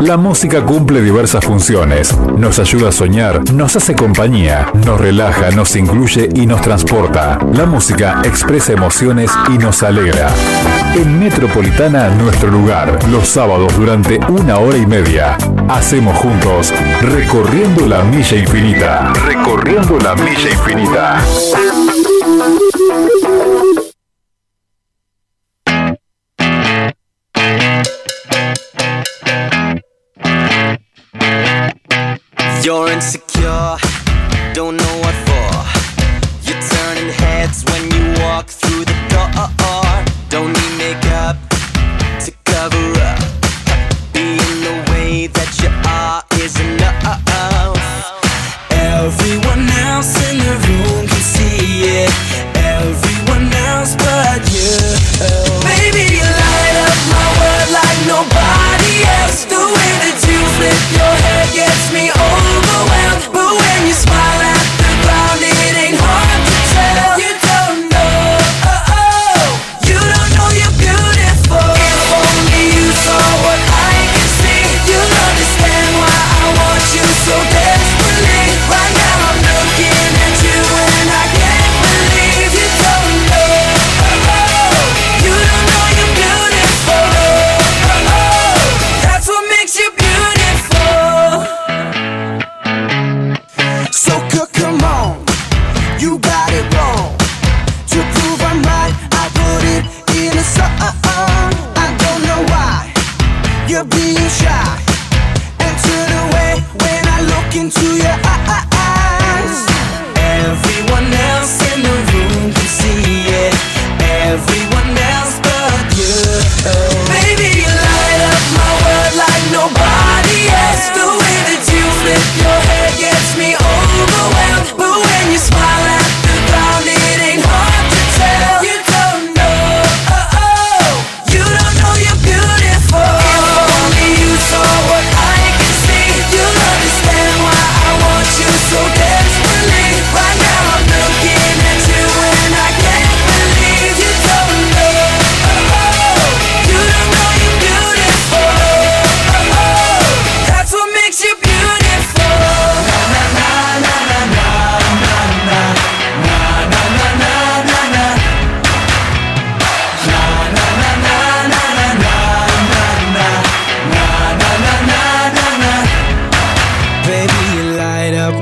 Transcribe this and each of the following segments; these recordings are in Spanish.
La música cumple diversas funciones. Nos ayuda a soñar, nos hace compañía, nos relaja, nos incluye y nos transporta. La música expresa emociones y nos alegra. En Metropolitana, nuestro lugar, los sábados durante una hora y media. Hacemos juntos Recorriendo la Milla Infinita. Recorriendo la Milla Infinita. You're insecure, don't know what for. You're turning heads when you walk through the door.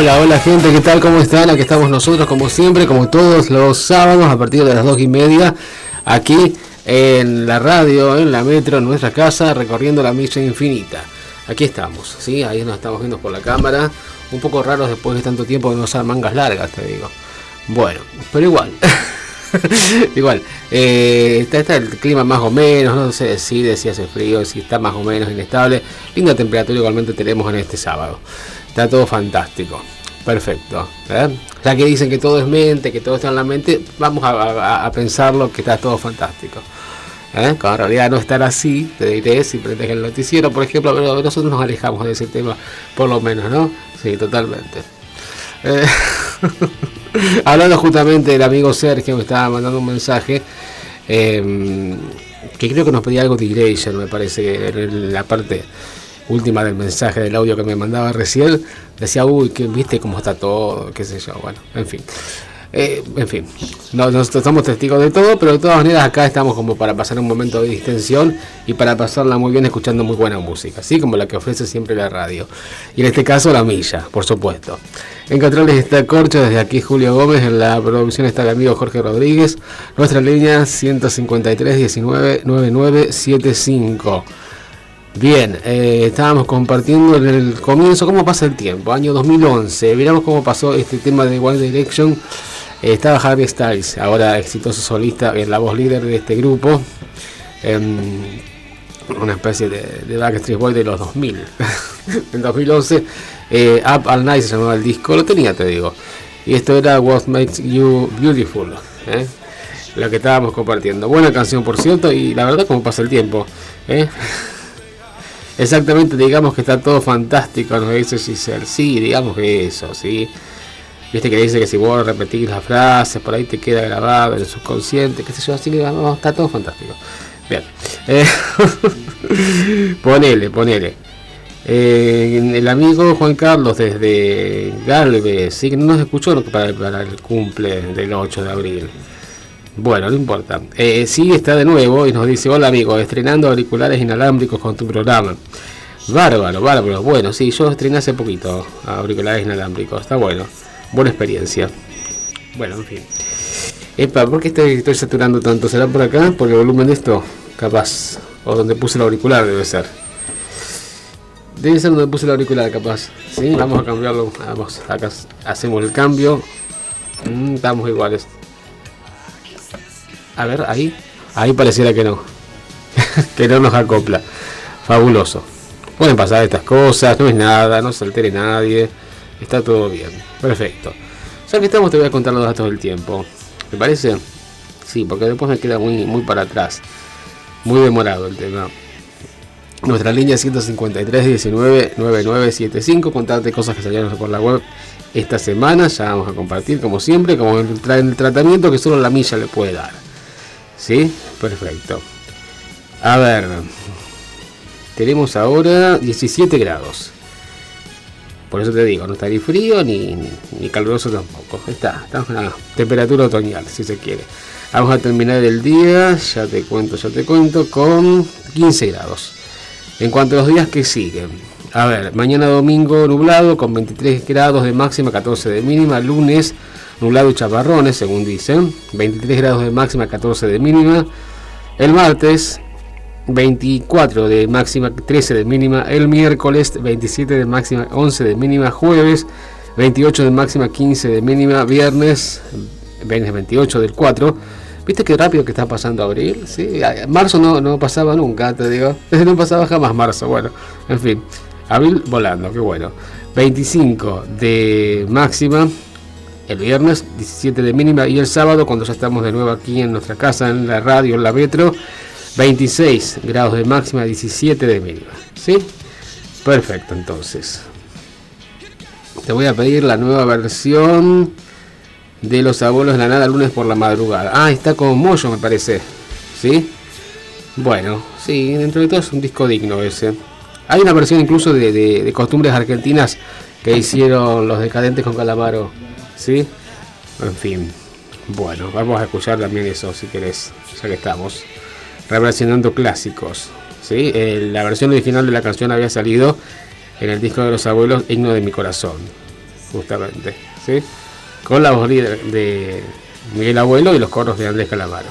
Hola, hola gente, ¿qué tal? ¿Cómo están? Aquí estamos nosotros, como siempre, como todos los sábados, a partir de las dos y media, aquí en la radio, en la metro, en nuestra casa, recorriendo la milla infinita. Aquí estamos, ¿sí? Ahí nos estamos viendo por la cámara. Un poco raros después de tanto tiempo de no usar mangas largas, te digo. Bueno, pero igual. igual. eh, está, el clima más o menos, no se decide si hace frío, si está más o menos inestable. Linda temperatura igualmente tenemos en este sábado. Está todo fantástico. Perfecto. ¿eh? Ya que dicen que todo es mente, que todo está en la mente, vamos a, a- a pensarlo que está todo fantástico. ¿eh? Cuando en realidad no estar así, te diré si prendes el noticiero, por ejemplo, nosotros nos alejamos de ese tema, por lo menos, ¿no? Sí, totalmente. Eh, hablando justamente del amigo Sergio, me estaba mandando un mensaje. eh, que creo que nos pedía algo de Erasure, me parece, en la parte última del mensaje del audio que me mandaba recién, decía, uy, que viste cómo está todo, qué sé yo, bueno, en fin. Eh, en fin, no, nosotros somos testigos de todo, pero de todas maneras acá estamos como para pasar un momento de distensión y para pasarla muy bien escuchando muy buena música, así como la que ofrece siempre la radio. Y en este caso la milla, por supuesto. En controles está Corcho, desde aquí Julio Gómez, en la producción está el amigo Jorge Rodríguez, nuestra línea 153 19 9975. Bien, eh, estábamos compartiendo en el comienzo cómo pasa el tiempo, año 2011. Miramos cómo pasó este tema de One Direction. Eh, estaba Harry Styles, ahora exitoso solista, en la voz líder de este grupo. una especie de, de, Backstreet Boy de los 2000. en 2011, eh, Up All Night se llamaba el disco, lo tenía, te digo. Y esto era What Makes You Beautiful. Lo que estábamos compartiendo. Buena canción, por cierto, y la verdad, cómo pasa el tiempo. Exactamente, digamos que está todo fantástico, nos dice Giselle. Sí, digamos que eso, sí. Viste que dice que si vos repetís las frases, por ahí te queda grabado en el subconsciente, qué sé yo, así que vamos, está todo fantástico. Bien. Eh, ponele, ponele. Eh, el amigo Juan Carlos desde Galvez, sí que no nos escuchó para, para el cumple del 8 de abril. Bueno, no importa. Eh, sí está de nuevo y nos dice, hola amigo, estrenando auriculares inalámbricos con tu programa. Bárbaro, bárbaro. Bueno, sí, yo estrené hace poquito auriculares inalámbricos. Está bueno. Buena experiencia. Bueno, en fin. Epa, ¿por qué estoy, saturando tanto? ¿Será por acá? ¿Por el volumen de esto? Capaz. O donde puse el auricular debe ser. Debe ser donde puse el auricular, capaz. Sí, vamos a cambiarlo. Vamos, acá hacemos el cambio. Mm, estamos iguales. A ver, ahí. Ahí pareciera que no. que no nos acopla. Fabuloso. Pueden pasar estas cosas, no es nada, no se altere nadie. Está todo bien. Perfecto. Ya que estamos, te voy a contar los datos del tiempo. ¿Te parece? Sí, porque después me queda muy, muy para atrás. Muy demorado el tema. Nuestra línea 153 19 9975. Contarte cosas que salieron por la web esta semana. Ya vamos a compartir, como siempre, como en el tratamiento que solo la milla le puede dar. ¿Sí? Perfecto. A ver. Tenemos ahora 17 grados. Por eso te digo, no está ni frío ni, ni, caluroso tampoco. Está, está una temperatura otoñal, si se quiere. Vamos a terminar el día, ya te cuento, ya te cuento, con 15 grados. En cuanto a los días que siguen. A ver, mañana domingo nublado con 23 grados de máxima, 14 de mínima. Lunes nublado y chaparrones, según dicen. 23 grados de máxima, 14 de mínima. El martes, 24 de máxima, 13 de mínima. El miércoles, 27 de máxima, 11 de mínima. Jueves, 28 de máxima, 15 de mínima. Viernes, 28 del 4. ¿Viste qué rápido que está pasando abril? ¿Sí? Marzo no, no pasaba nunca, te digo. No pasaba jamás marzo. Bueno, en fin. Abril volando, qué bueno. 25 de máxima, el viernes 17 de mínima y el sábado cuando ya estamos de nuevo aquí en nuestra casa, en la radio, en la metro, 26 grados de máxima, 17 de mínima. ¿Sí? Perfecto, entonces. Te voy a pedir la nueva versión de Los Abuelos de la Nada lunes por la madrugada. Ah, está con Moyo me parece. ¿Sí? Bueno, sí, dentro de todo es un disco digno ese. Hay una versión incluso de, de costumbres argentinas que hicieron los decadentes con Calamaro ¿sí? En fin, bueno, vamos a escuchar también eso si querés, ya que estamos reversionando clásicos, ¿sí? La versión original de la canción había salido en el disco de los abuelos, Himno de mi corazón, justamente, ¿sí? Con la voz de Miguel Abuelo y los coros de Andrés Calamaro.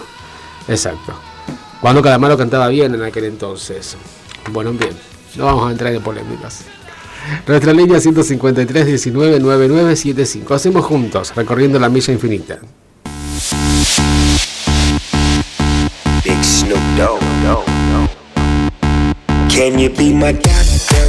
Exacto. Cuando Calamaro cantaba bien en aquel entonces. Bueno, bien, no vamos a entrar en polémicas. Nuestra línea 153 19 9975. Hacemos juntos, recorriendo la milla infinita. Big Snoop Dogg. Can you be my doctor?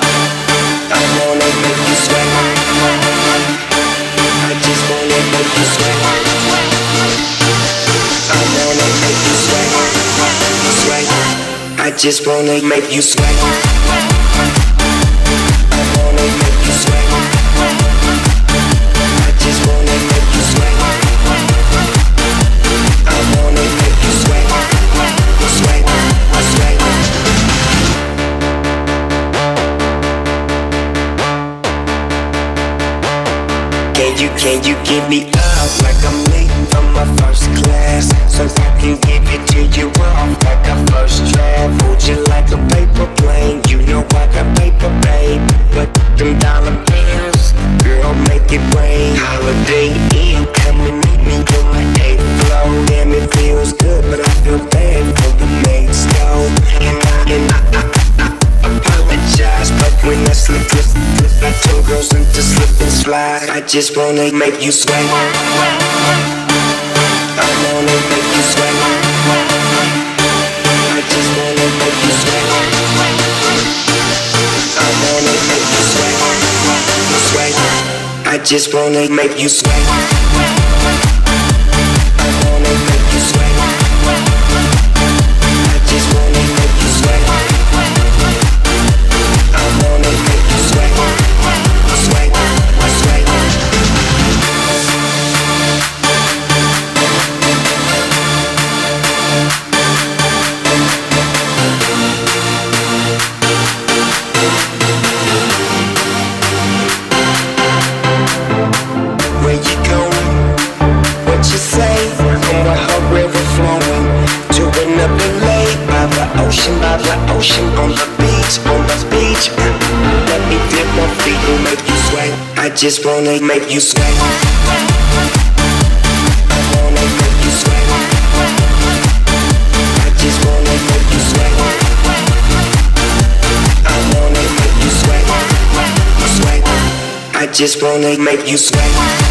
I wanna make you sweat. I wanna make you swing I wanna make you swing I wanna make you swing I just wanna make you sweat. I wanna make Can you, can you give me up like I'm late from my first class? So I can give it to you off like a first draft. Hold you like a paper plane. You know I got paper, babe. But them dollar bills, girl, make it rain. Holiday slide. I just wanna make you sweat. I wanna make you sweat. I just wanna make you sweat. I wanna make you sweat. Sweat. I just wanna make you sweat. Just pronate make you sweat I wanna make you sweat. I just won't make you sweat I wanna make you sweat. Sweat I just wanna make you sweat.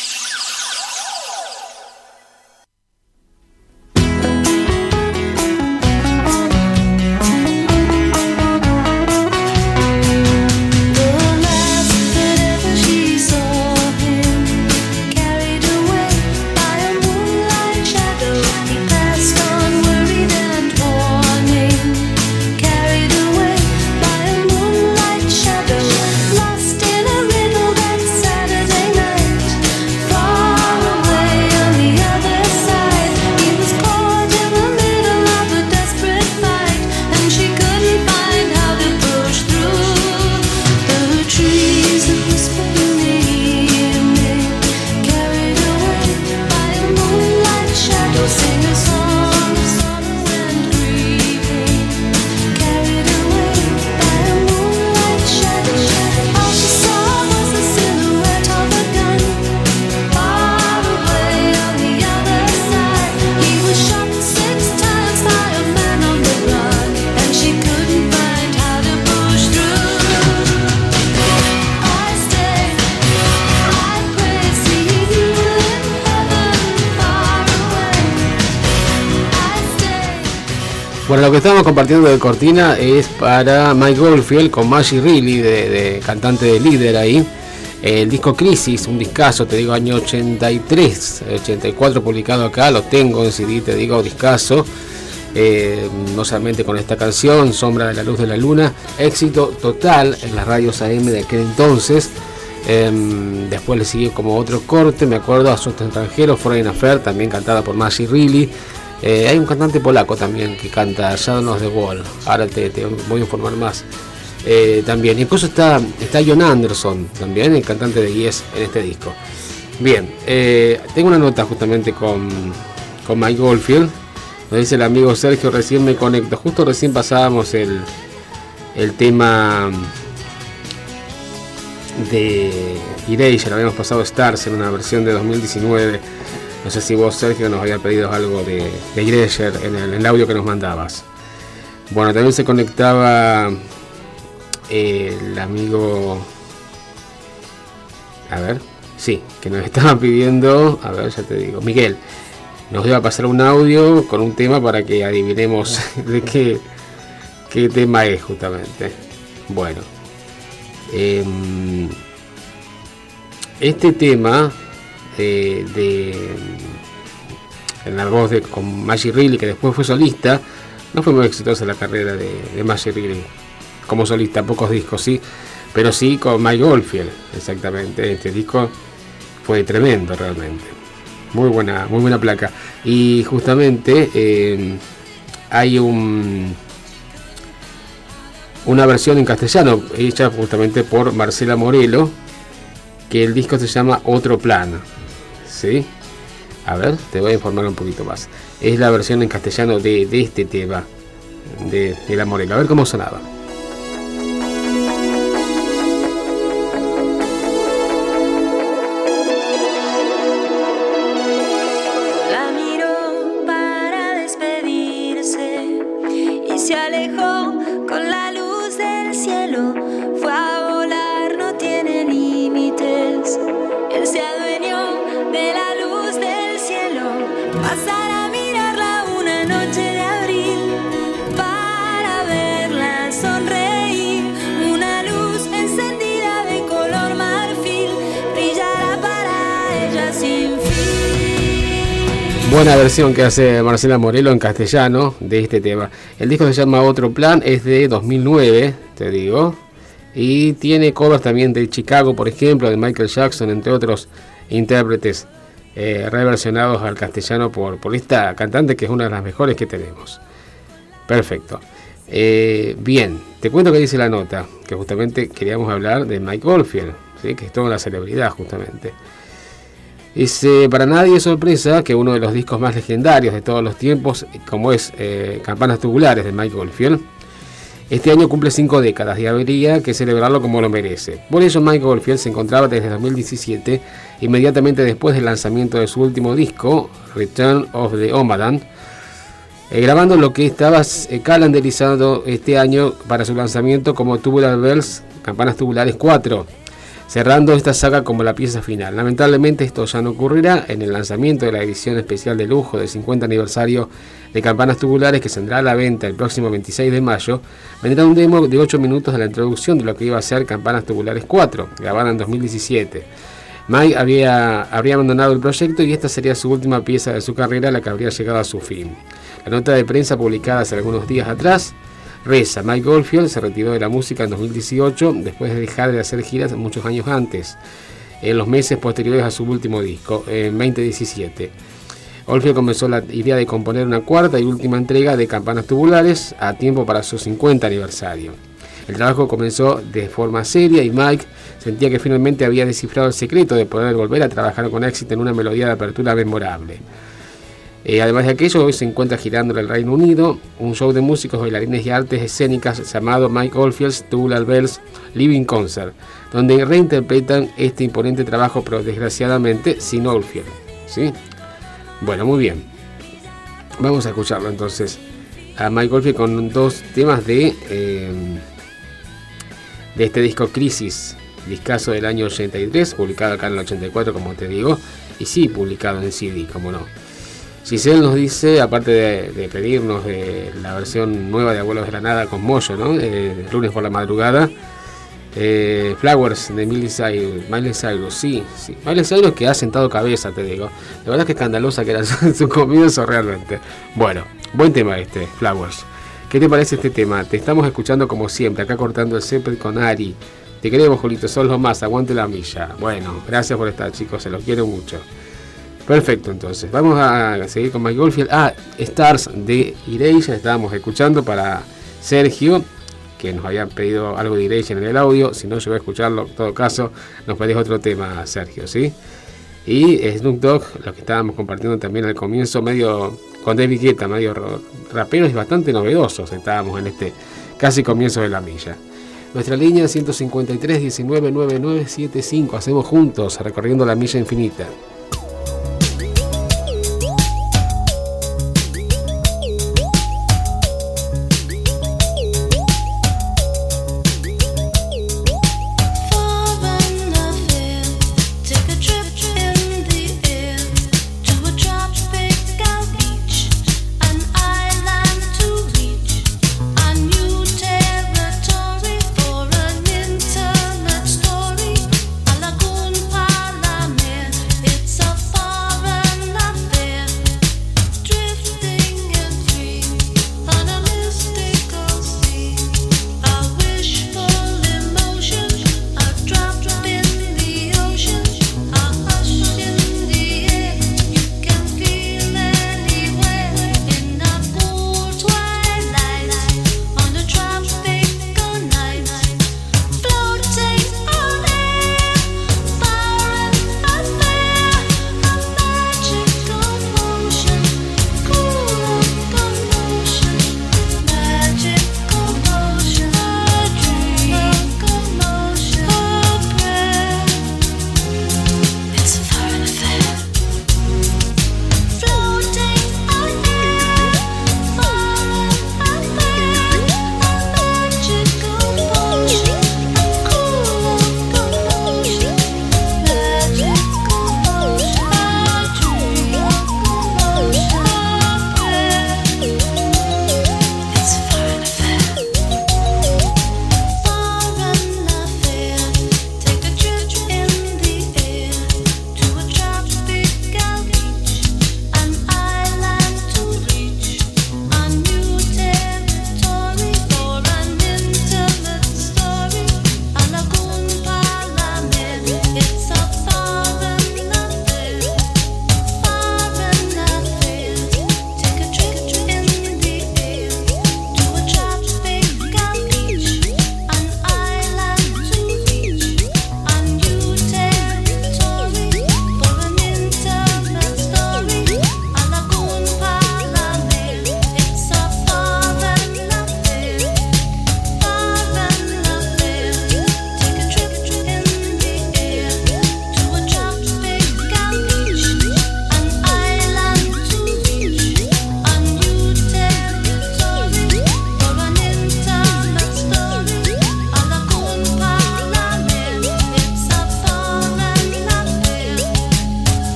Compartiendo de cortina es para Mike Goldfield con Maggie Reilly, de, de cantante de líder ahí. El disco Crisis, un discazo, te digo, año 83, 84 publicado acá, lo tengo en CD, te digo, discazo. Eh, no solamente con esta canción, Sombra de la Luz de la Luna, éxito total en las radios AM de aquel entonces. Em, después le siguió como otro corte, me acuerdo, Asuntos Extranjeros, Foreign Affair, también cantada por Maggie Reilly. Eh, hay un cantante polaco también que canta Shadow of the Wall. Ahora te, voy a informar más. Eh, también, incluso está, está John Anderson, también el cantante de Yes en este disco. Bien, eh, tengo una nota justamente con, con Mike Goldfield. Nos dice el amigo Sergio, recién me conecto. Justo recién pasábamos el, el tema de Erasure, habíamos pasado Stars en una versión de 2019. No sé si vos, Sergio, nos había pedido algo de, de en el, audio que nos mandabas. Bueno, también se conectaba eh, el amigo. A ver, sí, que nos estaba pidiendo. A ver, ya te digo, Miguel. Nos iba a pasar un audio con un tema para que adivinemos de qué, qué tema es justamente. Bueno, em, este tema de en la voz de con Maggie Reilly, que después fue solista, no fue muy exitosa la carrera de, de Maggie Reilly como solista, pocos discos, sí, pero sí con Mike Goldfield, exactamente. Este disco fue tremendo realmente. Muy buena, muy buena placa. Y justamente eh, hay un una versión en castellano hecha justamente por Marcela Morelo, que el disco se llama Otro Plan. ¿Sí? A ver, te voy a informar un poquito más. Es la versión en castellano de, este tema de, de la Morelo. A ver cómo sonaba. Buena versión que hace Marcela Morelo en castellano de este tema. El disco se llama Otro Plan, es de 2009, te digo. Y tiene covers también de Chicago, por ejemplo, de Michael Jackson, entre otros intérpretes eh, reversionados al castellano por, esta cantante que es una de las mejores que tenemos. Perfecto. Eh, bien, te cuento que dice la nota, que justamente queríamos hablar de Mike Goldfield, ¿sí? que es toda una celebridad justamente. Dice, para nadie es sorpresa que uno de los discos más legendarios de todos los tiempos, como es eh, Campanas Tubulares de Mike Goldfield, este año cumple cinco décadas y habría que celebrarlo como lo merece. Por eso Mike Goldfield se encontraba desde 2017, inmediatamente después del lanzamiento de su último disco, Return of the Omadan, eh, grabando lo que estaba eh, calendarizado este año para su lanzamiento como Tubular Bells, Campanas Tubulares 4, cerrando esta saga como la pieza final. Lamentablemente esto ya no ocurrirá en el lanzamiento de la edición especial de lujo del 50 aniversario de Campanas Tubulares que saldrá a la venta el próximo 26 de mayo. Vendrá un demo de 8 minutos de la introducción de lo que iba a ser Campanas Tubulares 4, grabada en 2017. Mike había, habría abandonado el proyecto y esta sería su última pieza de su carrera, la que habría llegado a su fin. La nota de prensa publicada hace algunos días atrás reza, Mike Goldfield se retiró de la música en 2018 después de dejar de hacer giras muchos años antes, en los meses posteriores a su último disco, en 2017. Oldfield comenzó la idea de componer una cuarta y última entrega de Campanas Tubulares a tiempo para su 50 aniversario. El trabajo comenzó de forma seria y Mike sentía que finalmente había descifrado el secreto de poder volver a trabajar con éxito en una melodía de apertura memorable. Eh, además de aquello, hoy se encuentra girando en el Reino Unido un show de músicos, bailarines y artes escénicas llamado Mike Oldfield's Tubular Bells Living Concert, donde reinterpretan este imponente trabajo, pero desgraciadamente sin Oldfield. ¿sí? Bueno, muy bien. Vamos a escucharlo entonces a Mike Oldfield con dos temas de, eh, de este disco Crisis, discazo del año 83, publicado acá en el 84, como te digo, y sí, publicado en CD, como no. Giselle nos dice, aparte de, pedirnos de la versión nueva de Abuelos de la Nada con Moyo, ¿no? Eh, lunes por la madrugada. eh, Flowers de Miley Cyrus, Miley Cyrus, sí, sí. Miley Cyrus que ha sentado cabeza, te digo. La verdad es que escandalosa que era su, su comienzo realmente. Bueno, buen tema este, Flowers. ¿Qué te parece este tema? Te estamos escuchando como siempre, acá cortando el césped con Ari. Te queremos, Julito, sos lo más, aguante la milla. Bueno, gracias por estar, chicos, se los quiero mucho. Perfecto, entonces. Vamos a seguir con Mike Goldfield. Ah, Stars de Erasure estábamos escuchando para Sergio, que nos habían pedido algo de Erasure en el audio. Si no llegó a escucharlo, en todo caso, nos pedís otro tema, Sergio, ¿sí? Y Snoop Dogg, lo que estábamos compartiendo también al comienzo, medio con David Guetta, medio ro- raperos y bastante novedosos. Estábamos en este casi comienzo de la milla. Nuestra línea 153 19 9975. Hacemos juntos, recorriendo la milla infinita.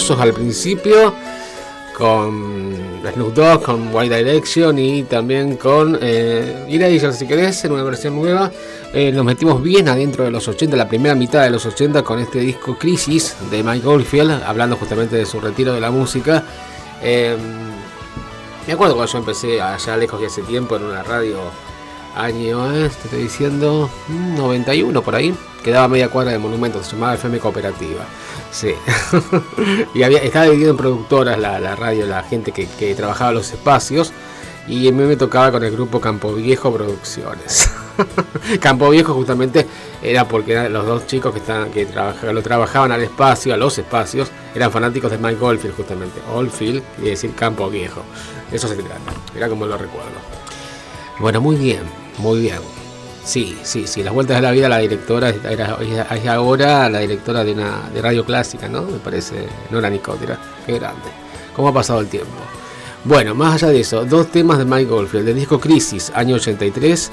Modernosos al principio con Snoop Dogg, con White Direction y también con eh, si querés, en una versión nueva. Eh, nos metimos bien adentro de los 80, la primera mitad de los 80 con este disco Crisis de Mike Oldfield, hablando justamente de su retiro de la música. Eh, me acuerdo cuando yo empecé allá lejos de hace tiempo en una radio año, eh, te estoy diciendo, mm, 91 por ahí, quedaba media cuadra de Monumento, se llamaba FM Cooperativa. Sí. y había, estaba dividido en productoras la, la radio, la gente que, que trabajaba los espacios. Y a mí me tocaba con el grupo Campo Viejo Producciones. Campo Viejo justamente era porque eran los dos chicos que, estaban, que trabajaban, lo trabajaban al espacio, a los espacios, eran fanáticos de Mike Oldfield justamente. Oldfield quiere decir Campo Viejo. Eso se trata. Era como lo recuerdo. Bueno, muy bien, muy bien. Sí, sí, sí, las vueltas de la vida, la directora era, es ahora la directora de una de radio clásica, ¿no? Me parece, no era Nicotera, qué grande. ¿Cómo ha pasado el tiempo? Bueno, más allá de eso, dos temas de Mike Goldfield, del disco Crisis, año 83,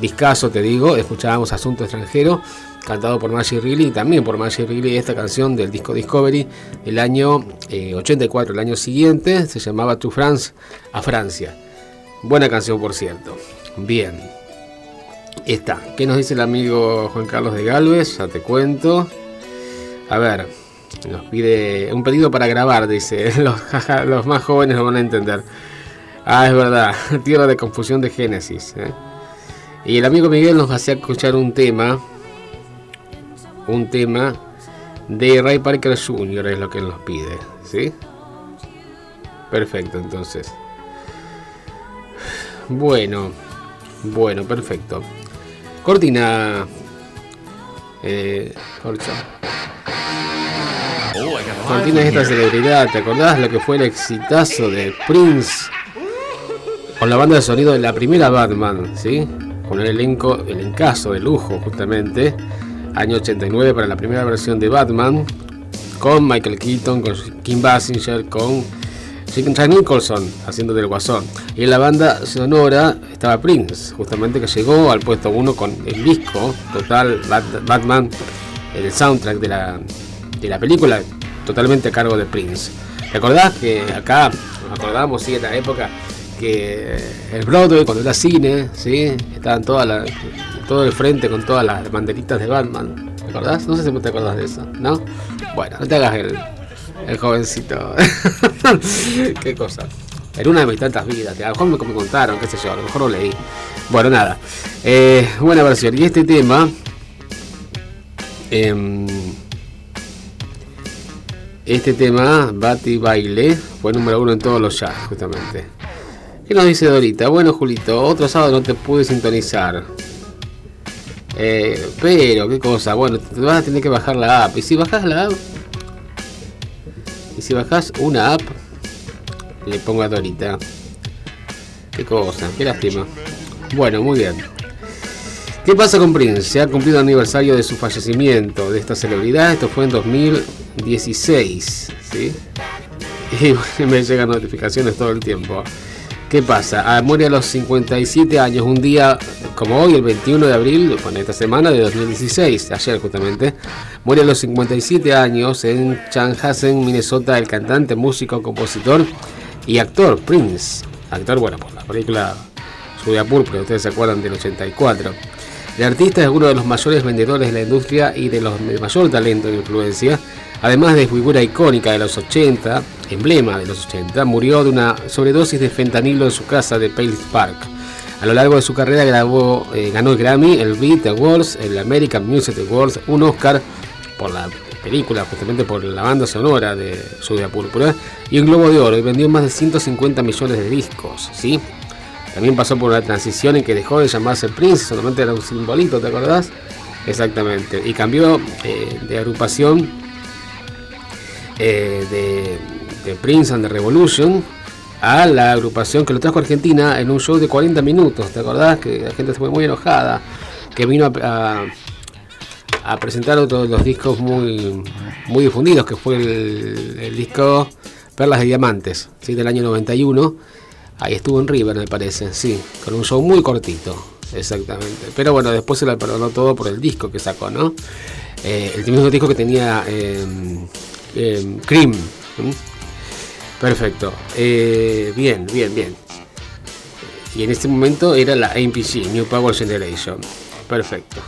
discaso te digo, escuchábamos Asunto Extranjero, cantado por Maggie Reilly y también por Maggie Reilly esta canción del disco Discovery del año eh, 84, el año siguiente, se llamaba To France a Francia. Buena canción, por cierto. Bien. Está. ¿Qué nos dice el amigo Juan Carlos de Galvez? Ya te cuento. A ver, nos pide un pedido para grabar, dice. Los, más jóvenes lo van a entender. Ah, es verdad. Tierra de confusión de Génesis. ¿eh? Y el amigo Miguel nos hacía escuchar un tema. Un tema de Ray Parker Jr. es lo que nos pide. ¿Sí? Perfecto, entonces. Bueno, bueno, perfecto. Cortina. Eh, Jorge. Cortina es esta celebridad. ¿Te acordás lo que fue el exitazo de Prince? Con la banda de sonido de la primera Batman, ¿sí? Con el elenco, el encaso de lujo, justamente. Año 89 para la primera versión de Batman. Con Michael Keaton, con Kim Basinger, con Jack Nicholson haciendo del guasón. Y en la banda sonora estaba Prince, justamente que llegó al puesto 1 con el disco total Bat- Batman, el soundtrack de la, de la película, totalmente a cargo de Prince. ¿Recordás que acá, nos acordamos, sí, en la época que el Broadway, cuando era cine, ¿sí? estaban todas las, todo el frente con todas las banderitas de Batman? ¿Te? No sé si te acordás de eso, ¿no? Bueno, no te hagas el, el jovencito. qué cosa. En una de mis tantas vidas, a lo mejor me, me contaron, qué sé yo, a lo mejor lo leí. Bueno, nada. Eh, buena versión. Y este tema. em, este tema, Bati Baile, fue número uno en todos los jazz, justamente. ¿Qué nos dice Dorita? Bueno, Julito, otro sábado no te pude sintonizar. Eh, pero, ¿qué cosa? Bueno, te vas a tener que bajar la app. Y si bajas la app, y si bajas una app, le pongo a Dorita. Qué cosa, qué lástima. Bueno, muy bien. ¿Qué pasa con Prince? Se ha cumplido el aniversario de su fallecimiento, de esta celebridad. Esto fue en 2016, ¿sí? Y me llegan notificaciones todo el tiempo. ¿Qué pasa? Ah, muere a los 57 años, un día como hoy, el 21 de abril, bueno, esta semana de 2016, ayer justamente, muere a los 57 años en Chanhassen, Minnesota, el cantante, músico, compositor y actor Prince. Actor, bueno, por la película Lluvia Púrpura, ustedes se acuerdan del 84. El artista es uno de los mayores vendedores de la industria y de los de mayor talento e influencia. Además de figura icónica de los 80, emblema de los 80, murió de una sobredosis de fentanilo en su casa de Pales Park. A lo largo de su carrera grabó, eh, ganó el Grammy, el Beat Awards, el American Music Awards, un Oscar por la película, justamente por la banda sonora de Lluvia Púrpura, y un Globo de Oro, y vendió más de 150 millones de discos, ¿sí? También pasó por una transición en que dejó de llamarse Prince, solamente era un simbolito, ¿te acordás? Exactamente. Y cambió eh, de agrupación eh, de, Prince and the Revolution a la agrupación que lo trajo a Argentina en un show de 40 minutos, ¿te acordás? Que la gente fue muy enojada, que vino a, a- a presentar otro de los discos muy, muy difundidos, que fue el, disco Perlas de Diamantes, ¿sí? del año 91. Ahí estuvo en River, me parece, sí, con un show muy cortito, exactamente. Pero bueno, después se le perdonó todo por el disco que sacó, ¿no? Eh, el mismo disco que tenía eh, eh, Cream. Perfecto. Eh, bien, bien, bien. Y en este momento era la AMPG, New Power Generation. Perfecto.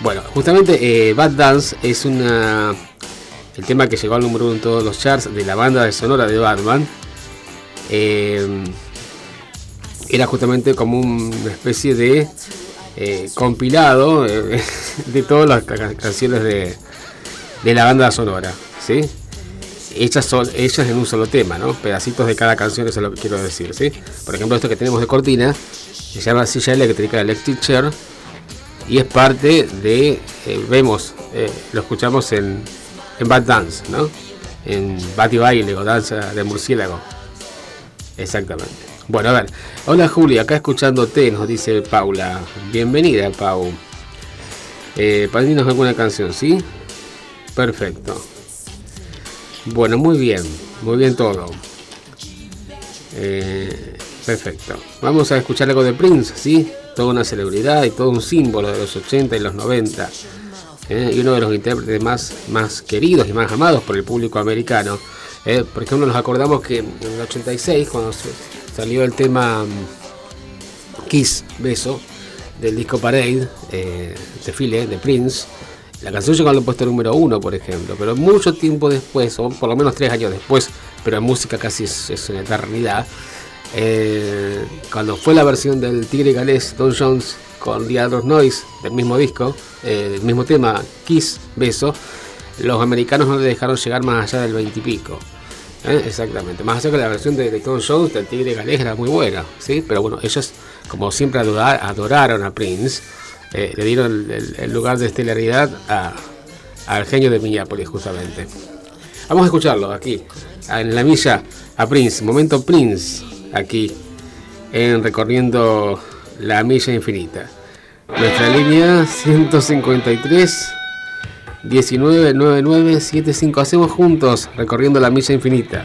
Bueno, justamente eh, Bad Dance es una el tema que llegó al número uno en todos los charts de la banda de sonora de Batman. Eh, era justamente como una especie de compilado de todas las ca- canciones de, de la banda sonora, ¿sí? Hechas, son, hechas en un solo tema, ¿no? Pedacitos de cada canción, eso es lo que quiero decir, ¿sí? Por ejemplo, esto que tenemos de cortina se llama Silla Eléctrica Electric Chair y es parte de, eh, vemos, eh, lo escuchamos en, en Bad Dance, ¿no? En Bati Baile o Danza de Murciélago. Exactamente. Bueno, a ver. Hola Julia, acá escuchándote, nos dice Paula. Bienvenida, Pau. Eh, alguna canción, ¿sí? Perfecto. Bueno, muy bien. Muy bien todo. Eh, perfecto. Vamos a escuchar algo de Prince, ¿sí? Toda una celebridad y todo un símbolo de los 80 y los 90. ¿eh? y uno de los intérpretes más, más queridos y más amados por el público americano. ¿eh? Por ejemplo, nos acordamos que en el 86, cuando salió el tema mm, Kiss, Beso, del disco Parade, eh, de Prince, la canción llegó al puesto número uno, por ejemplo, pero mucho tiempo después, o por lo menos tres años después, pero en música casi es, una eternidad, eh, cuando fue la versión del Tigre Galés, Don Jones, con The Other Noise, del mismo disco, eh, el mismo tema, Kiss, Beso, los americanos no le dejaron llegar más allá del 20 y pico. Exactamente, más allá que la versión de, de Tom Jones del Tigre Galés era muy buena, ¿sí? pero bueno, ellos, como siempre adora- adoraron a Prince, eh, le dieron el, lugar de estelaridad a- al genio de Minneapolis, justamente. Vamos a escucharlo aquí, en la milla a Prince, momento Prince, aquí en Recorriendo la Milla Infinita. Nuestra línea 153 199975. Hacemos juntos Recorriendo la Milla Infinita.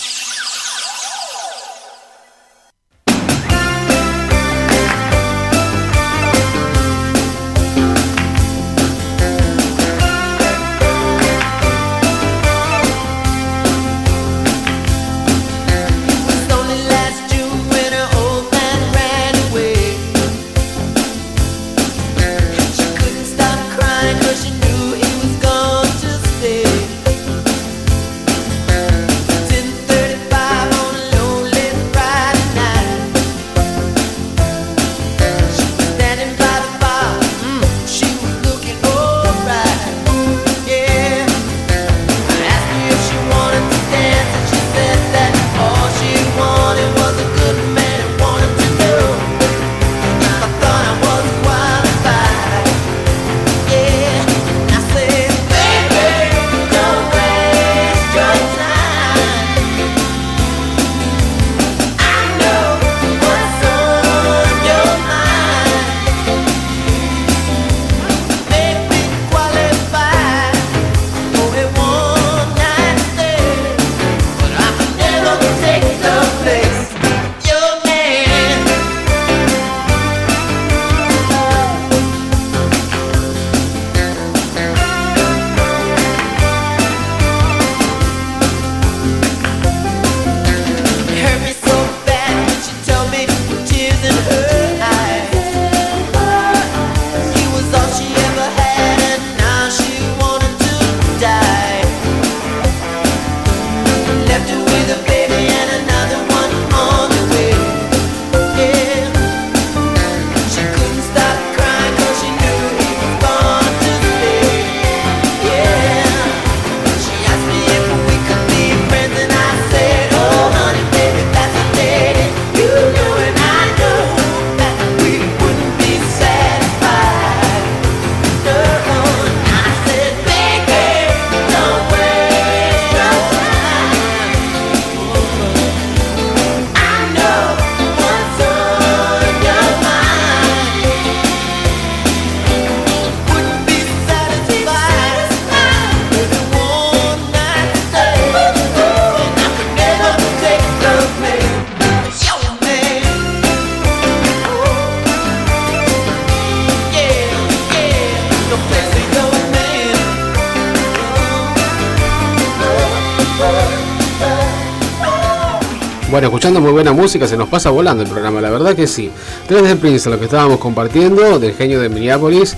Muy buena música, se nos pasa volando el programa, la verdad que sí. Tres de Prince, lo que estábamos compartiendo, del genio de Minneapolis.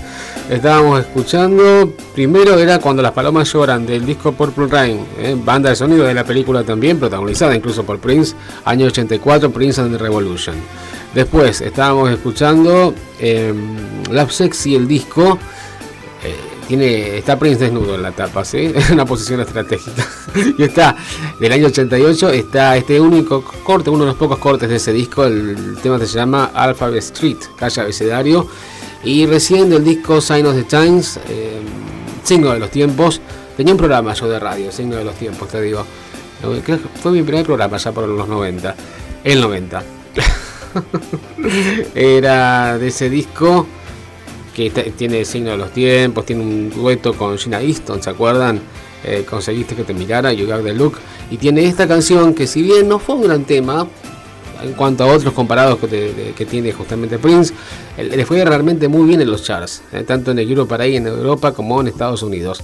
Estábamos escuchando, primero era Cuando las palomas lloran, del disco Purple Rain, ¿eh? banda de sonido de la película también, protagonizada incluso por Prince, año 84, Prince and Revolution. Después estábamos escuchando eh, Love Sexy, el disco. eh, tiene, está Prince desnudo en la tapa, ¿sí? Es una posición estratégica. y está, del año 88, está este único corte, uno de los pocos cortes de ese disco. El tema se llama Alphabet Street, calle abecedario. Y recién del disco Sign of the Times, eh, Signo de los Tiempos. Tenía un programa yo de radio, Signo de los Tiempos, te digo. Creo que fue mi primer programa ya por los 90. El 90. Era de ese disco que tiene signo de los tiempos, tiene un dueto con Gina Easton, ¿se acuerdan? Eh, conseguiste que te mirara, You Got the Look. Y tiene esta canción que si bien no fue un gran tema, en cuanto a otros comparados que, tiene justamente Prince, eh, le fue realmente muy bien en los charts, eh, tanto en el Europe ahí en Europa como en Estados Unidos.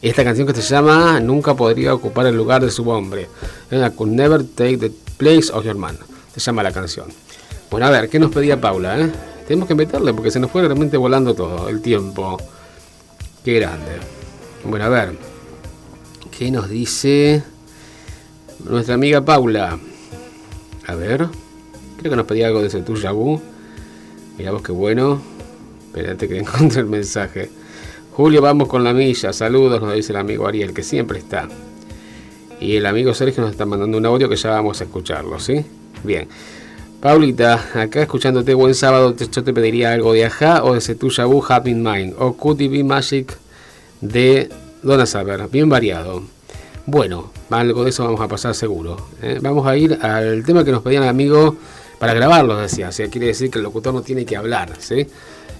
Esta canción que se llama Nunca podría ocupar el lugar de su hombre. I could never take the place of your man. Se llama la canción. Bueno, a ver, ¿qué nos pedía Paula? Tenemos que meterle porque se nos fue realmente volando todo el tiempo. Qué grande. Bueno, a ver. ¿Qué nos dice nuestra amiga Paula? A ver. Creo que nos pedía algo de tu Yabu. Mirá vos qué bueno. Espérate que encontré el mensaje. Julio, vamos con la milla. Saludos, nos dice el amigo Ariel, que siempre está. Y el amigo Sergio nos está mandando un audio que ya vamos a escucharlo, ¿sí? Bien. Paulita, acá escuchándote buen sábado, te- yo te pediría algo de Aja o de Setuya Bu Happy in Mind o Could Be Magic de Donna Summer, bien variado. Bueno, algo de eso vamos a pasar seguro. ¿eh? Vamos a ir al tema que nos pedían el amigo para grabarlo, decía. O sea, quiere decir que el locutor no tiene que hablar, ¿sí?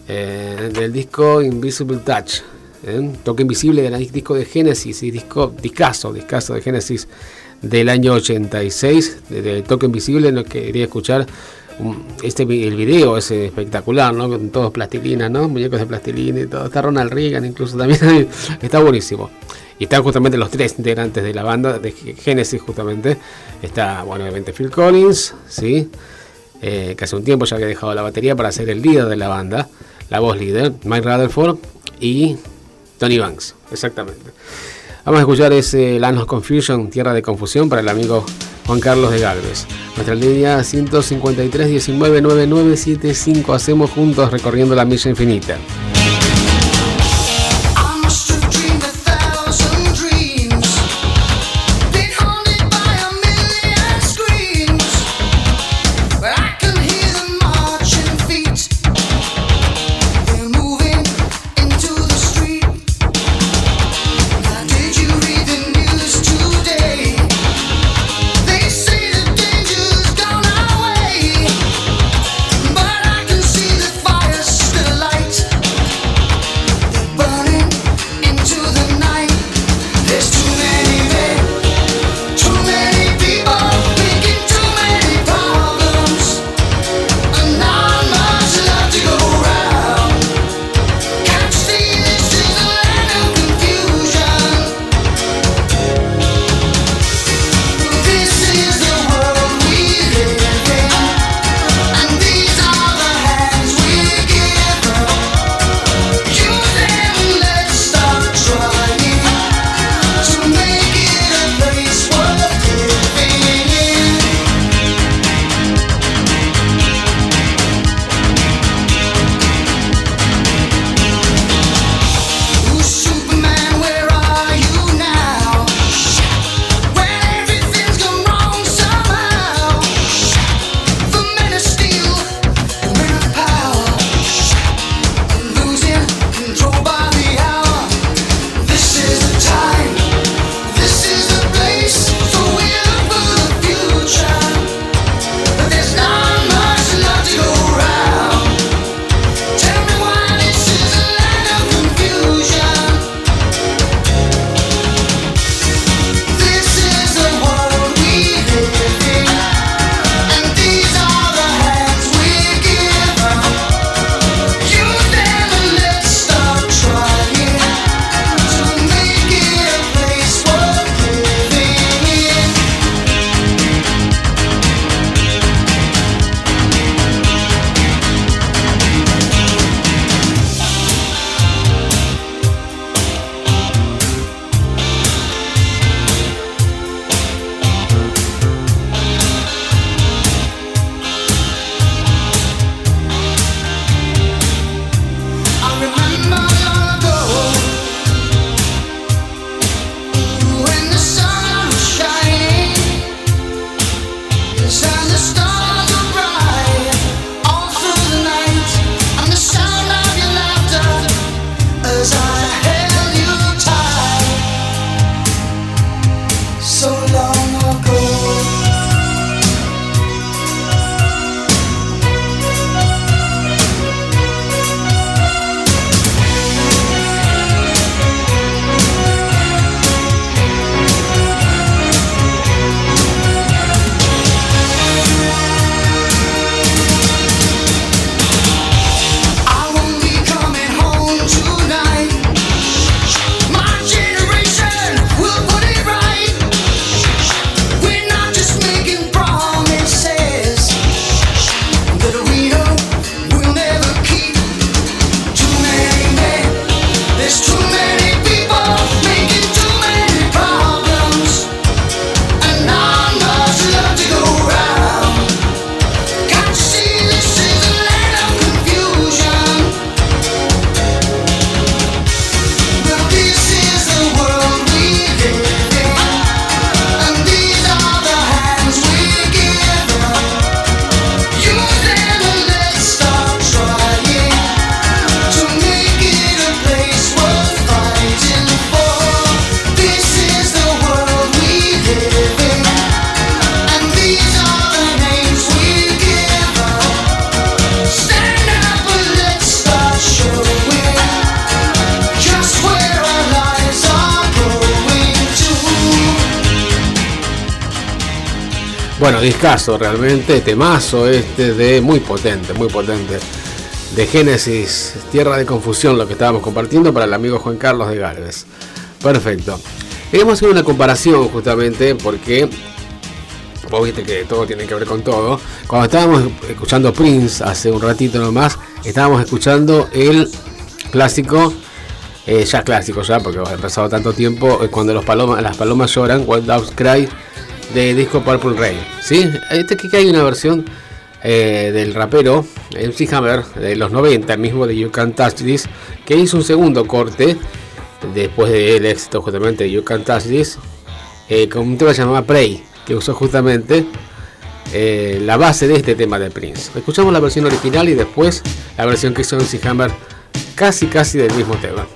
Eh, del disco Invisible Touch. ¿eh? Toque invisible del disco de Genesis y disco, discazo de Genesis del año 86, de, de Toque Invisible, no quería escuchar este el video es espectacular, ¿no? Con todos plastilina, ¿no? Muñecos de plastilina y todo. Está Ronald Reagan incluso también. está buenísimo. Y están justamente los tres integrantes de la banda de Genesis justamente. Está, bueno, obviamente Phil Collins, ¿sí? Eh, que hace un tiempo ya había dejado la batería para ser el líder de la banda, la voz líder, Mike Rutherford y Tony Banks, exactamente. Vamos a escuchar ese Land of Confusion, Tierra de Confusión, para el amigo Juan Carlos de Galvez. Nuestra línea 153 19 9975 hacemos juntos recorriendo la milla infinita. Bueno, discazo realmente, temazo este de muy potente, muy potente. De Génesis, Tierra de Confusión, lo que estábamos compartiendo para el amigo Juan Carlos de Galvez. Perfecto. Queremos hacer una comparación justamente porque vos viste que todo tiene que ver con todo. Cuando estábamos escuchando Prince hace un ratito nomás, estábamos escuchando el clásico, eh, ya clásico ya, porque ha pasado tanto tiempo, eh, cuando las palomas lloran, Wild Dogs Cry, de disco Purple Rain. ¿sí? Este que hay una versión eh, del rapero MC Hammer de los 90, el mismo de You Can't Touch This, que hizo un segundo corte después del éxito justamente de You Can't Touch This, eh, con un tema llamado Pray, que usó justamente eh, la base de este tema de Prince. Escuchamos la versión original y después la versión que hizo MC Hammer casi casi del mismo tema.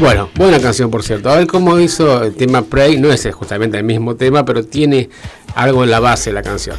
Bueno, buena canción por cierto. A ver cómo hizo el tema Pray. No es justamente el mismo tema, pero tiene algo en la base de la canción.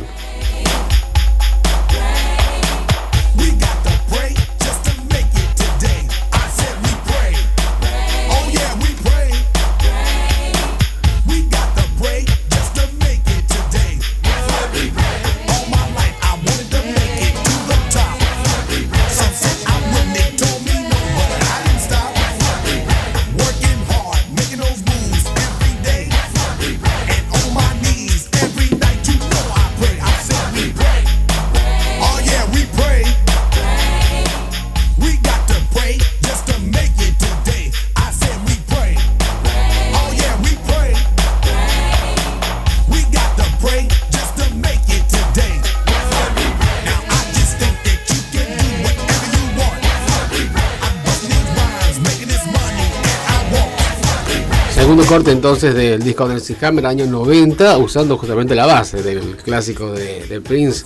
Corte entonces del disco de MC Hammer, año 90, usando justamente la base del clásico de, Prince,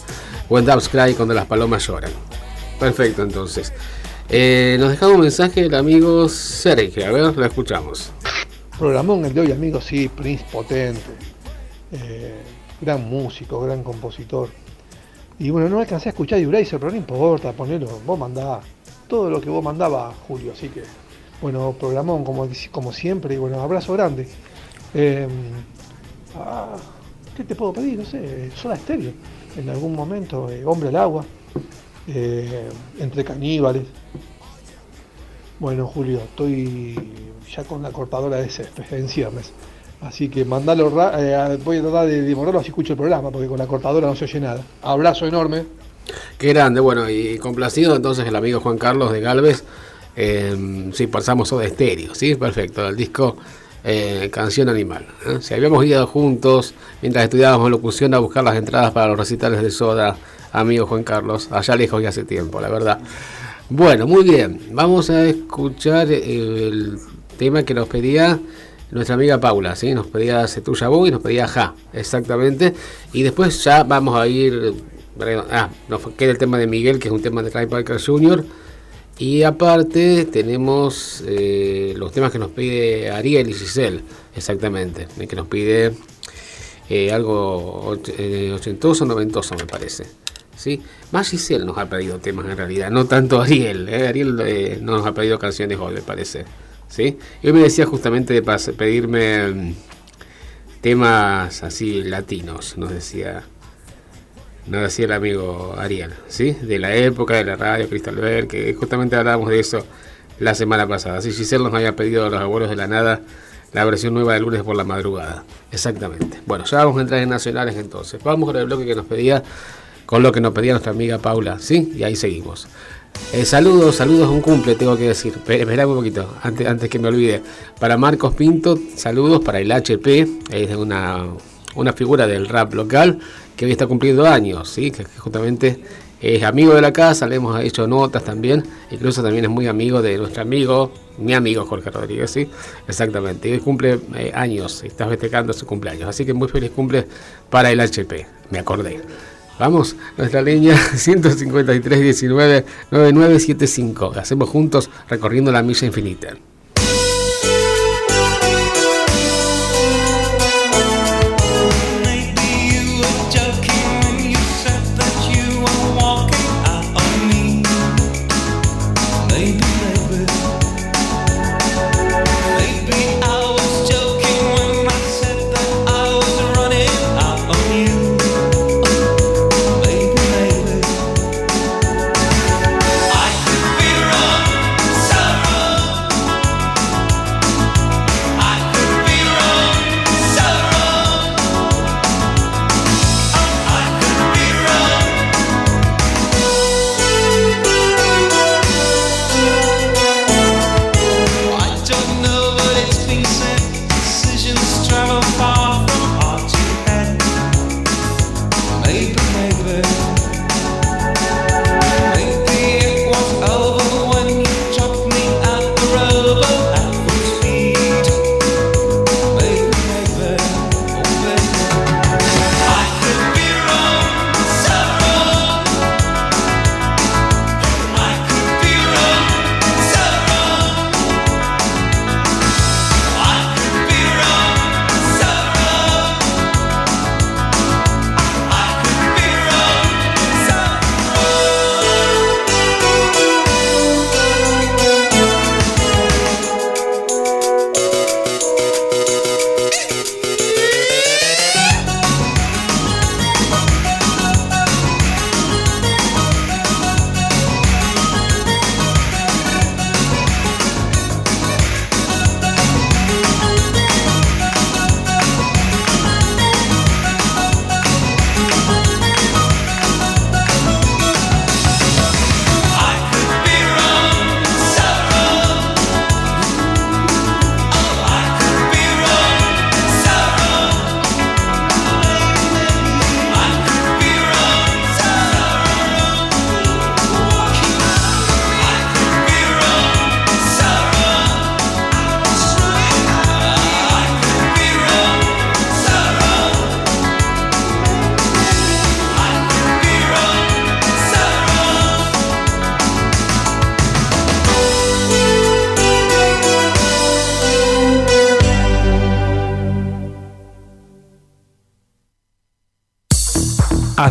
When Doves Cry, cuando las palomas lloran. Perfecto, entonces. Eh, nos dejaba un mensaje el amigo Sergio, a ver, lo escuchamos. Programón el de hoy, amigos, sí, Prince potente. Eh, gran músico, gran compositor. Y bueno, no alcancé a escuchar Eraser, pero no importa, ponelo, vos mandá todo lo que vos mandabas, Julio. Así que, bueno, programón como, como siempre, y bueno, abrazo grande. Eh, ah, ¿Qué te puedo pedir? No sé, Soda Stereo. En algún momento, eh, Hombre al Agua, eh, Entre Caníbales. Bueno, Julio, estoy ya con la cortadora de césped en ciernes. Así que mandalo, voy a tratar de demorarlo así escucho el programa, porque con la cortadora no se oye nada. Abrazo enorme. Qué grande, bueno, y complacido entonces el amigo Juan Carlos de Galvez. Eh, sí, pasamos de estéreo, sí, perfecto. El disco eh, Canción Animal. ¿eh? Si habíamos ido juntos mientras estudiábamos locución a buscar las entradas para los recitales de Soda, amigo Juan Carlos, allá lejos y hace tiempo, la verdad. Bueno, muy bien, vamos a escuchar el tema que nos pedía nuestra amiga Paula, ¿sí? Nos pedía Cetuya Boy y nos pedía Ja, exactamente. Y después ya vamos a ir. Ah, nos queda el tema de Miguel, que es un tema de Clyde Parker Jr. Y aparte tenemos eh, los temas que nos pide Ariel y Giselle, exactamente. el Que nos pide eh, algo och- eh, ochentoso, noventoso, me parece. ¿sí? Más Giselle nos ha pedido temas en realidad, no tanto Ariel. ¿eh? Ariel eh, no nos ha pedido canciones hoy, me parece. ¿sí? Hoy me decía justamente de pedirme mm, temas así latinos, nos decía. Nos decía el amigo Ariel, ¿sí? De la época de la radio Cristal Ver, que justamente hablábamos de eso la semana pasada. Si Giselle nos había pedido a los abuelos de la nada la versión nueva de lunes por la madrugada. Exactamente. Bueno, ya vamos a entrar en nacionales entonces. Vamos con el bloque que nos pedía, con lo que nos pedía nuestra amiga Paula, ¿sí? Y ahí seguimos. Eh, saludos, saludos, un cumple, tengo que decir. Pe- Esperá un poquito, antes, antes que me olvide. Para Marcos Pinto, saludos para el HP, es una, una figura del rap local que hoy está cumpliendo años, ¿sí? que, justamente es amigo de la casa, le hemos hecho notas también, incluso también es muy amigo de nuestro amigo, mi amigo Jorge Rodríguez, ¿sí? Exactamente, hoy cumple eh, años, está festejando su cumpleaños, así que muy feliz cumple para el HP, me acordé. Vamos, nuestra línea 153 19 9975. Hacemos juntos recorriendo la milla infinita.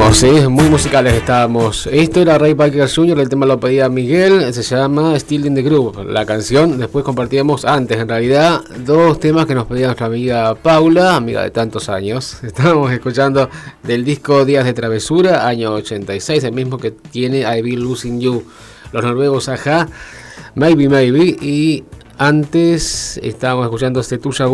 Muy musicales estábamos. Esto era Ray Parker Jr., el tema lo pedía Miguel, se llama Still in the Groove, la canción. Después compartíamos antes, en realidad, dos temas que nos pedía nuestra amiga Paula, amiga de tantos años. Estábamos escuchando del disco Días de Travesura, año 86, el mismo que tiene I Be Losing You, los noruegos Aja, Maybe Maybe, y antes estábamos escuchando este Tuya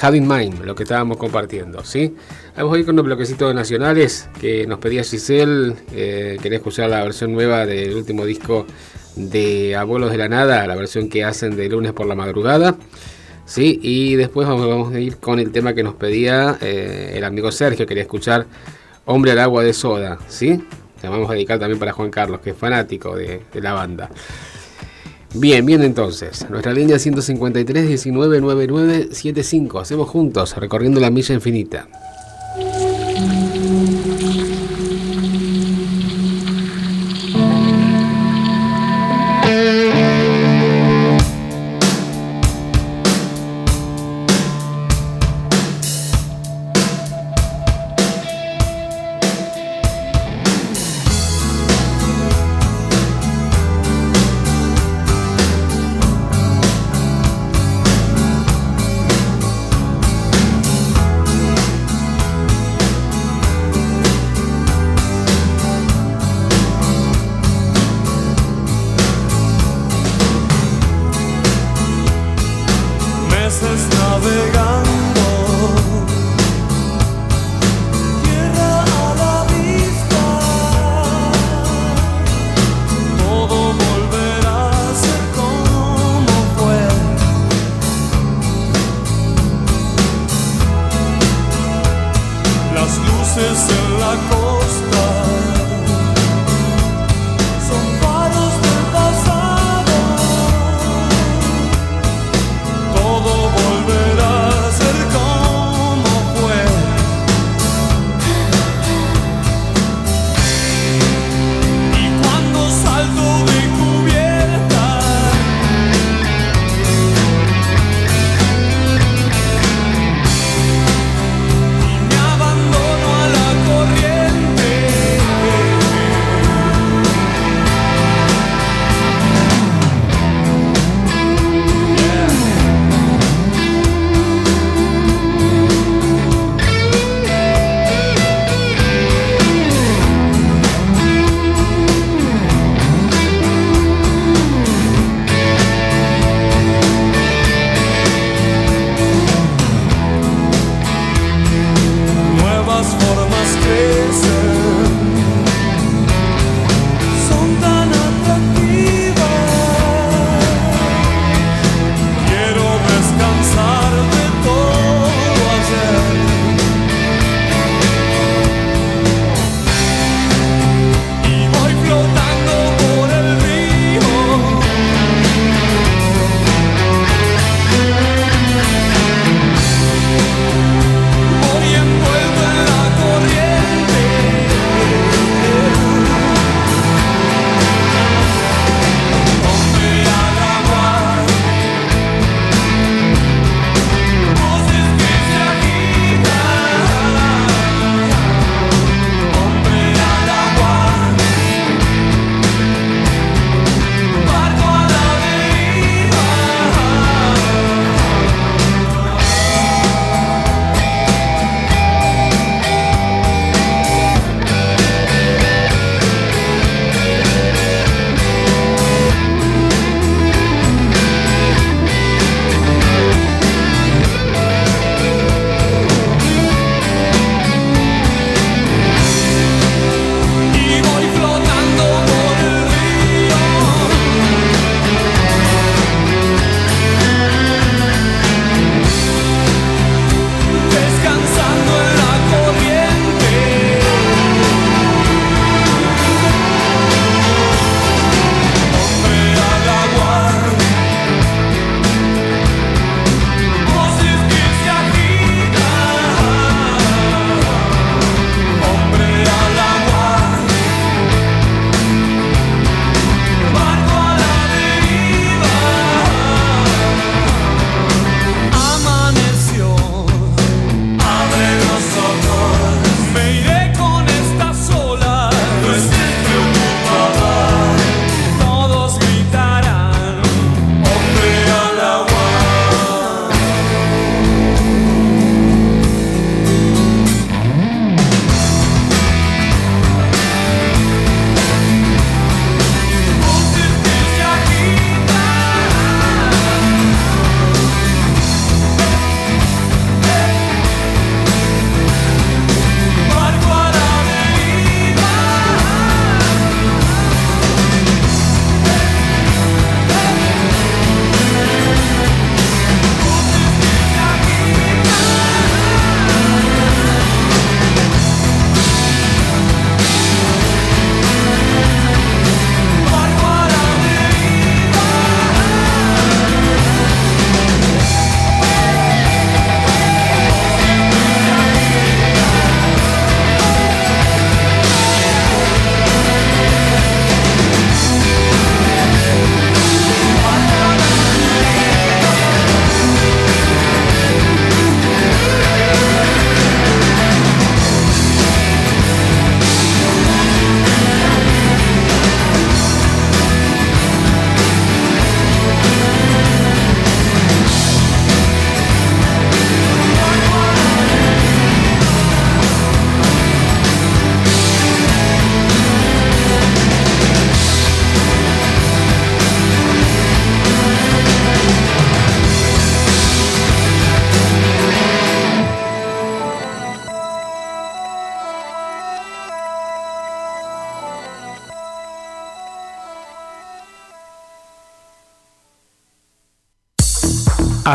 Having Mind, lo que estábamos compartiendo, ¿sí? Vamos a ir con los bloquecitos nacionales que nos pedía Giselle. Eh, quería escuchar la versión nueva del último disco de Abuelos de la Nada, la versión que hacen de lunes por la madrugada. Sí, y después vamos, vamos a ir con el tema que nos pedía eh, el amigo Sergio. Quería escuchar Hombre al agua de soda, ¿sí? Le vamos a dedicar también para Juan Carlos, que es fanático de, de la banda. Bien, bien entonces. Nuestra línea 153 19 99 75. Hacemos juntos, recorriendo la milla infinita.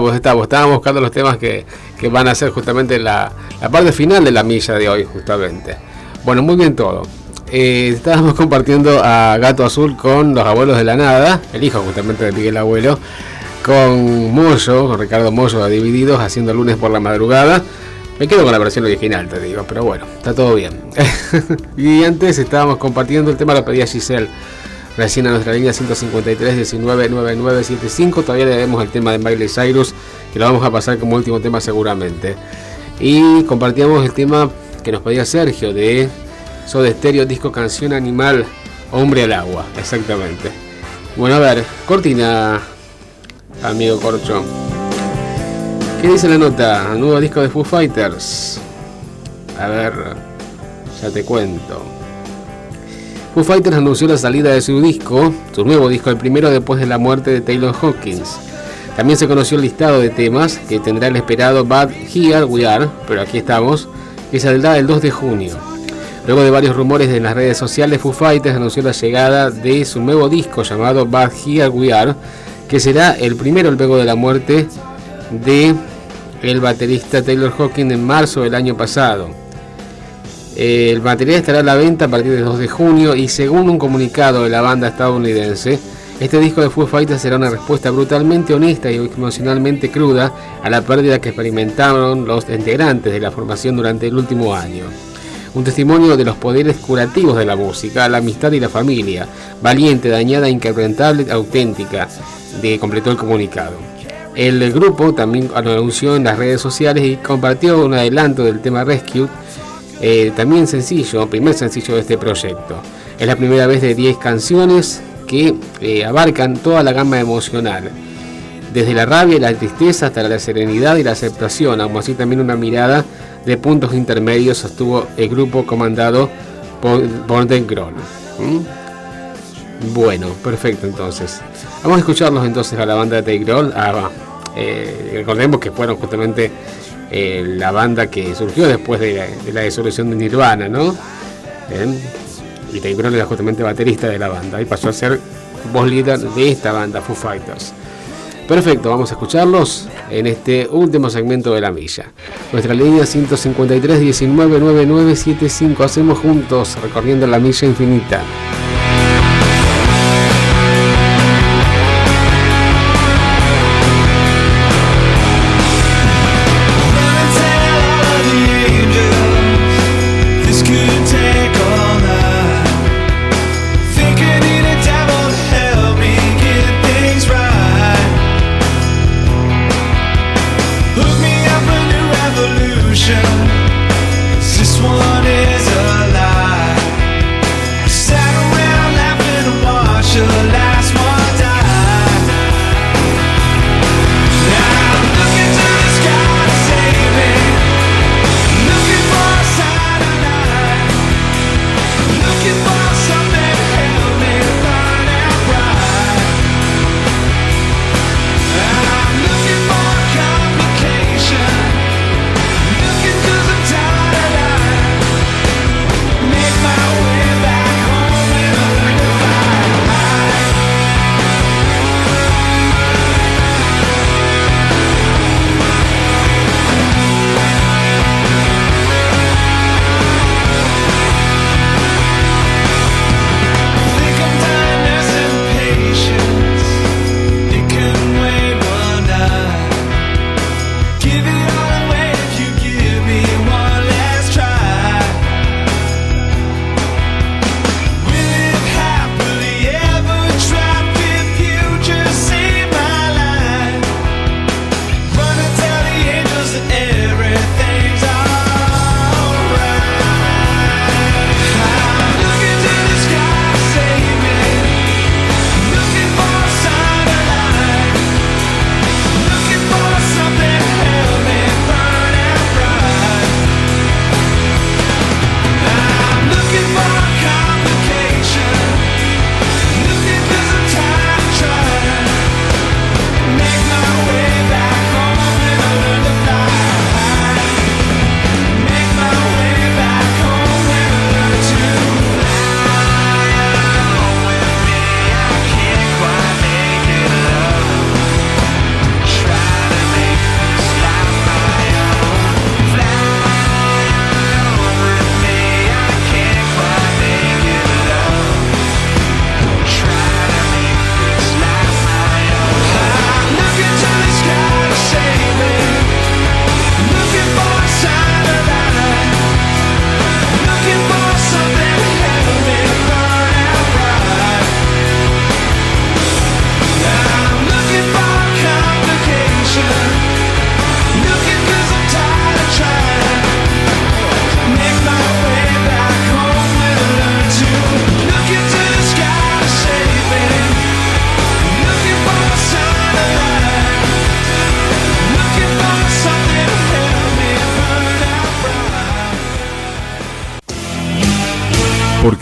Bueno, estamos, estamos, estábamos buscando los temas que, que van a ser justamente la, la parte final de la milla de hoy, justamente. Bueno, muy bien todo. Eh, estábamos compartiendo a Gato Azul con los abuelos de la nada, el hijo justamente de Miguel Abuelo, con Moyo, con Ricardo Moyo Divididos, haciendo lunes por la madrugada. Me quedo con la versión original, te digo, pero bueno, está todo bien. y antes estábamos compartiendo el tema, lo pedía Giselle recién a nuestra línea 153 19 9975. Todavía le debemos el tema de Miley Cyrus, que lo vamos a pasar como último tema seguramente. Y compartíamos el tema que nos pedía Sergio de Soda Stereo, disco canción animal, hombre al agua, exactamente. Bueno, a ver, cortina, amigo Corcho. ¿Qué dice la nota? Nuevo disco de Foo Fighters. A ver, ya te cuento. Foo Fighters anunció la salida de su disco, su nuevo disco, el primero después de la muerte de Taylor Hawkins. También se conoció el listado de temas que tendrá el esperado Bad Here We Are, pero aquí estamos, que saldrá el 2 de junio. Luego de varios rumores en las redes sociales, Foo Fighters anunció la llegada de su nuevo disco llamado Bad Here We Are, que será el primero luego de la muerte de el baterista Taylor Hawkins en marzo del año pasado. El material estará a la venta a partir del 2 de junio y según un comunicado de la banda estadounidense, este disco de Foo Fighters será una respuesta brutalmente honesta y emocionalmente cruda a la pérdida que experimentaron los integrantes de la formación durante el último año. Un testimonio de los poderes curativos de la música, la amistad y la familia. Valiente, dañada, inquebrantable, auténtica, de, completó el comunicado. El grupo también anunció en las redes sociales y compartió un adelanto del tema Rescue, eh, también sencillo, primer sencillo de este proyecto. Es la primera vez de 10 canciones que eh, abarcan toda la gama emocional, desde la rabia y la tristeza hasta la serenidad y la aceptación, aún así también una mirada de puntos intermedios sostuvo el grupo comandado por, por. ¿Mm? Bueno, perfecto entonces. Vamos a escucharlos entonces a la banda de The. Ah, eh, recordemos que fueron justamente eh, la banda que surgió después de la, disolución de Nirvana, ¿no? Bien. Y Dave era justamente baterista de la banda y pasó a ser voz líder de esta banda, Foo Fighters. Perfecto, vamos a escucharlos en este último segmento de la milla. Nuestra línea 153 19 9975. Hacemos juntos recorriendo la milla infinita.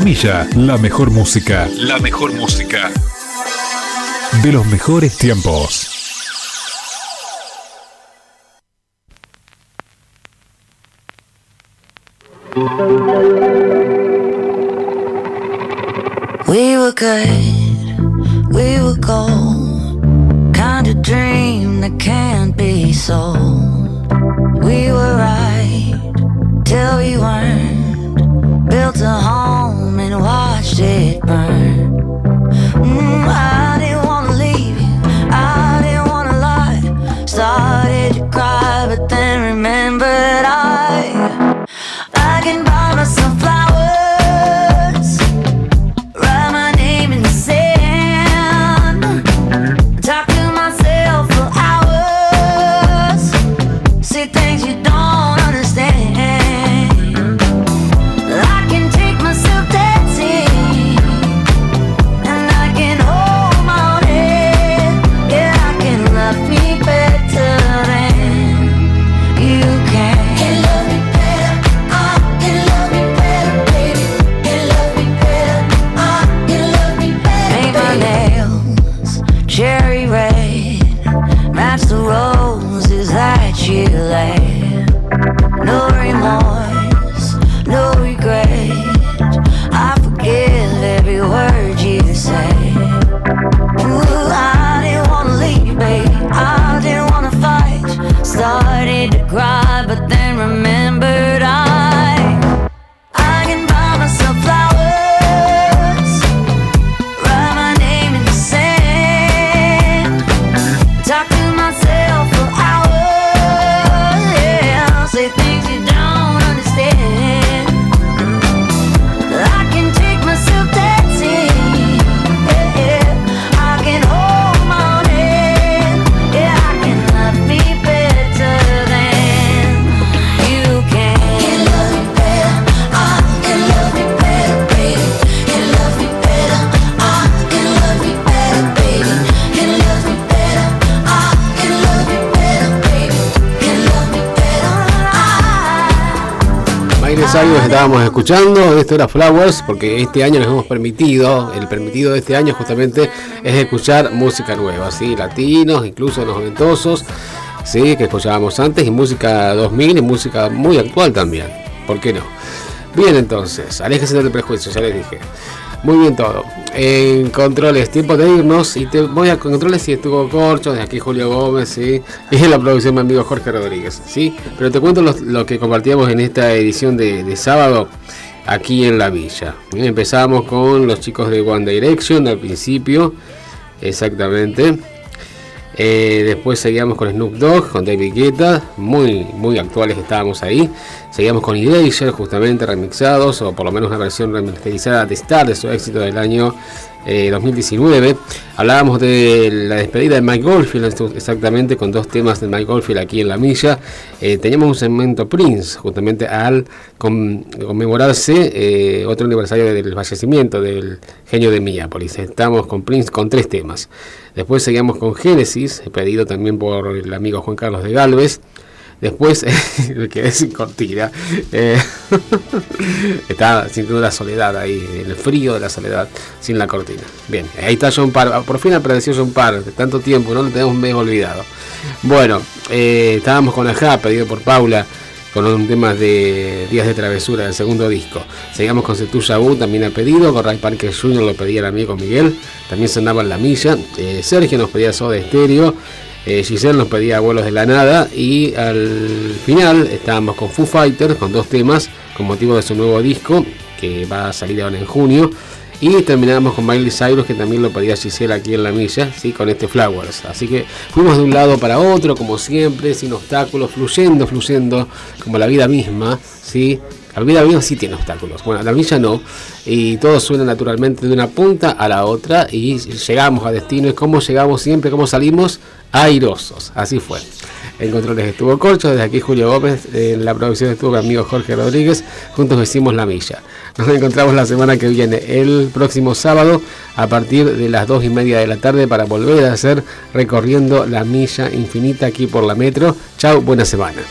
La milla, la mejor música. La mejor música. De los mejores tiempos. We were good, we were gold. Kind of dream that can't be sold. We were right till we weren't. Built a home night. Cyrus estábamos escuchando, esto era Flowers, porque este año nos hemos permitido, el permitido de este año justamente es escuchar música nueva, ¿sí? latinos, incluso los noventosos, ¿sí? que escuchábamos antes, y música 2000 y música muy actual también, ¿por qué no? Bien entonces, aléjese del prejuicio, ya les dije. Muy bien todo. En controles, tiempo de irnos. Y te voy a controles y estuvo Corcho, de aquí Julio Gómez, ¿sí? Y en la producción mi amigo Jorge Rodríguez, ¿sí? Pero te cuento lo, que compartíamos en esta edición de, sábado aquí en la villa. Empezamos con los chicos de One Direction al principio, exactamente. Eh, después seguíamos con Snoop Dogg, con David Guetta, muy, muy actuales estábamos ahí. Seguíamos con Eraser, justamente remixados, o por lo menos una versión remasterizada de Star, de su éxito del año eh, 2019. Hablábamos de la despedida de Mike Goldfield, exactamente con dos temas de Mike Goldfield aquí en la milla. Eh, teníamos un segmento Prince, justamente al con- conmemorarse eh, otro aniversario del fallecimiento del genio de Minneapolis. Estamos con Prince con tres temas. Después seguíamos con Genesis, pedido también por el amigo Juan Carlos de Galvez. Después me quedé sin cortina. Eh, estaba sintiendo la soledad ahí, el frío de la soledad, sin la cortina. Bien, ahí está John Parr. Por fin apareció John Parr, de tanto tiempo, no lo tenemos medio olvidado. Bueno, eh, estábamos con Ajá, pedido por Paula, con un tema de Días de Travesura del segundo disco. Seguimos con Setuya U, también ha pedido, con Ray Parker Jr. lo pedía el amigo Miguel, también sonaba en la milla. Eh, Sergio nos pedía Soda Estéreo. Eh, Giselle nos pedía Abuelos de la Nada y al final estábamos con Foo Fighters con dos temas con motivo de su nuevo disco que va a salir ahora en junio. Y terminamos con Miley Cyrus, que también lo pedía Giselle aquí en la milla, ¿sí? con este Flowers. Así que fuimos de un lado para otro, como siempre, sin obstáculos, fluyendo, fluyendo, como la vida misma. ¿sí? La vida misma sí tiene obstáculos, bueno, la milla no. Y todo suena naturalmente de una punta a la otra y llegamos a destino. Y cómo llegamos siempre, cómo salimos airosos. Así fue. En controles estuvo Corcho, desde aquí Julio Gómez, en la producción estuvo mi amigo Jorge Rodríguez, juntos hicimos la milla. Nos encontramos la semana que viene, el próximo sábado, a partir de las 2 y media de la tarde, para volver a hacer recorriendo la milla infinita aquí por la metro. Chao, buena semana.